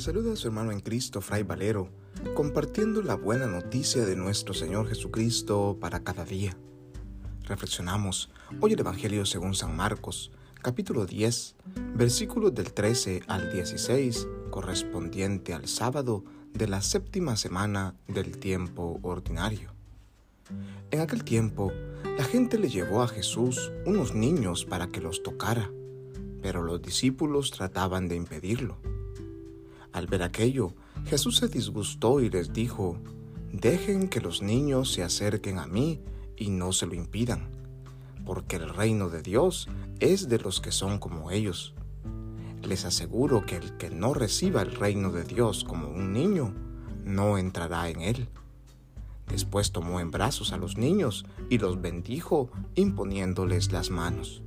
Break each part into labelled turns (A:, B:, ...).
A: saluda a su hermano en Cristo, Fray Valero, compartiendo la buena noticia de nuestro Señor Jesucristo para cada día. Reflexionamos hoy el Evangelio según San Marcos, capítulo 10, versículos del 13 al 16, correspondiente al sábado de la séptima semana del tiempo ordinario. En aquel tiempo, la gente le llevó a Jesús unos niños para que los tocara, pero los discípulos trataban de impedirlo. Al ver aquello, Jesús se disgustó y les dijo, Dejen que los niños se acerquen a mí y no se lo impidan, porque el reino de Dios es de los que son como ellos. Les aseguro que el que no reciba el reino de Dios como un niño, no entrará en él. Después tomó en brazos a los niños y los bendijo imponiéndoles las manos.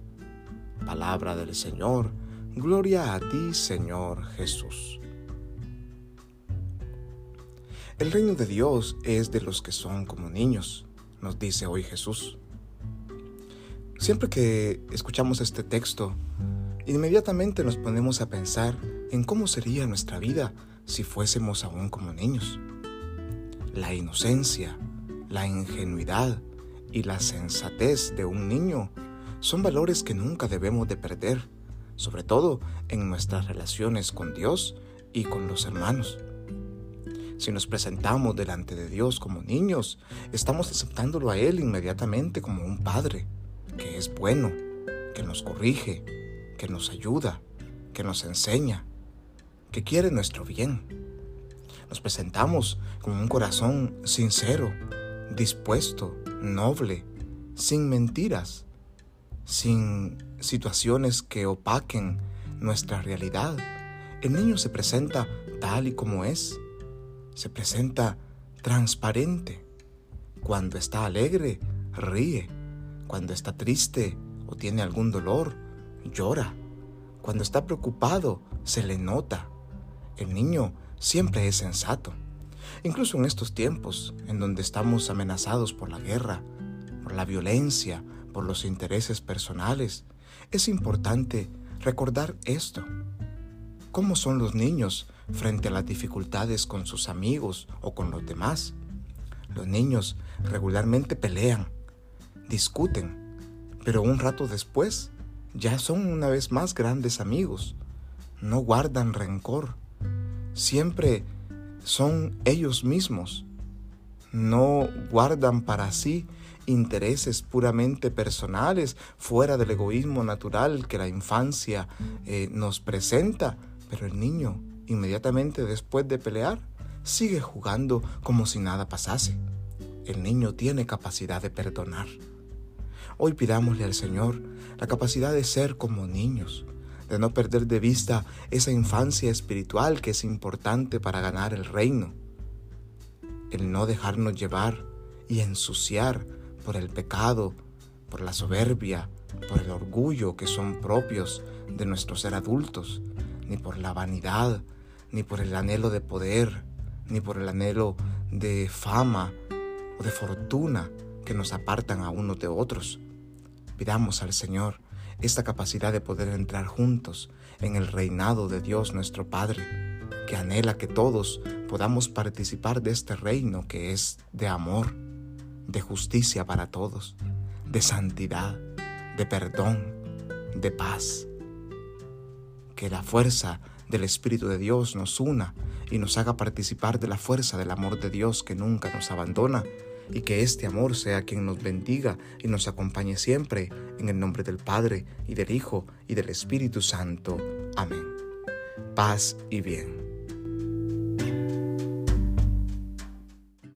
A: Palabra del Señor, gloria a ti Señor Jesús. El reino de Dios es de los que son como niños, nos dice hoy Jesús. Siempre que escuchamos este texto, inmediatamente nos ponemos a pensar en cómo sería nuestra vida si fuésemos aún como niños. La inocencia, la ingenuidad y la sensatez de un niño son valores que nunca debemos de perder, sobre todo en nuestras relaciones con Dios y con los hermanos. Si nos presentamos delante de Dios como niños, estamos aceptándolo a Él inmediatamente como un Padre, que es bueno, que nos corrige, que nos ayuda, que nos enseña, que quiere nuestro bien. Nos presentamos con un corazón sincero, dispuesto, noble, sin mentiras, sin situaciones que opaquen nuestra realidad. El niño se presenta tal y como es se presenta transparente. Cuando está alegre, ríe. Cuando está triste o tiene algún dolor, llora. Cuando está preocupado, se le nota. El niño siempre es sensato. Incluso en estos tiempos, en donde estamos amenazados por la guerra, por la violencia, por los intereses personales, es importante recordar esto. ¿Cómo son los niños frente a las dificultades con sus amigos o con los demás? Los niños regularmente pelean, discuten, pero un rato después ya son una vez más grandes amigos. No guardan rencor. Siempre son ellos mismos. No guardan para sí intereses puramente personales fuera del egoísmo natural que la infancia eh, nos presenta, pero el niño, inmediatamente después de pelear, sigue jugando como si nada pasase. El niño tiene capacidad de perdonar. Hoy pidámosle al Señor la capacidad de ser como niños, de no perder de vista esa infancia espiritual que es importante para ganar el reino. El no dejarnos llevar y ensuciar por el pecado, por la soberbia, por el orgullo que son propios de nuestro ser adultos, ni por la vanidad, ni por el anhelo de poder, ni por el anhelo de fama o de fortuna que nos apartan a unos de otros. Pidamos al Señor esta capacidad de poder entrar juntos en el reinado de Dios nuestro Padre, que anhela que todos podamos participar de este reino que es de amor, de justicia para todos, de santidad, de perdón, de paz, que la fuerza del Espíritu de Dios nos una y nos haga participar de la fuerza del amor de Dios que nunca nos abandona y que este amor sea quien nos bendiga y nos acompañe siempre en el nombre del Padre y del Hijo y del Espíritu Santo. Amén. Paz y bien.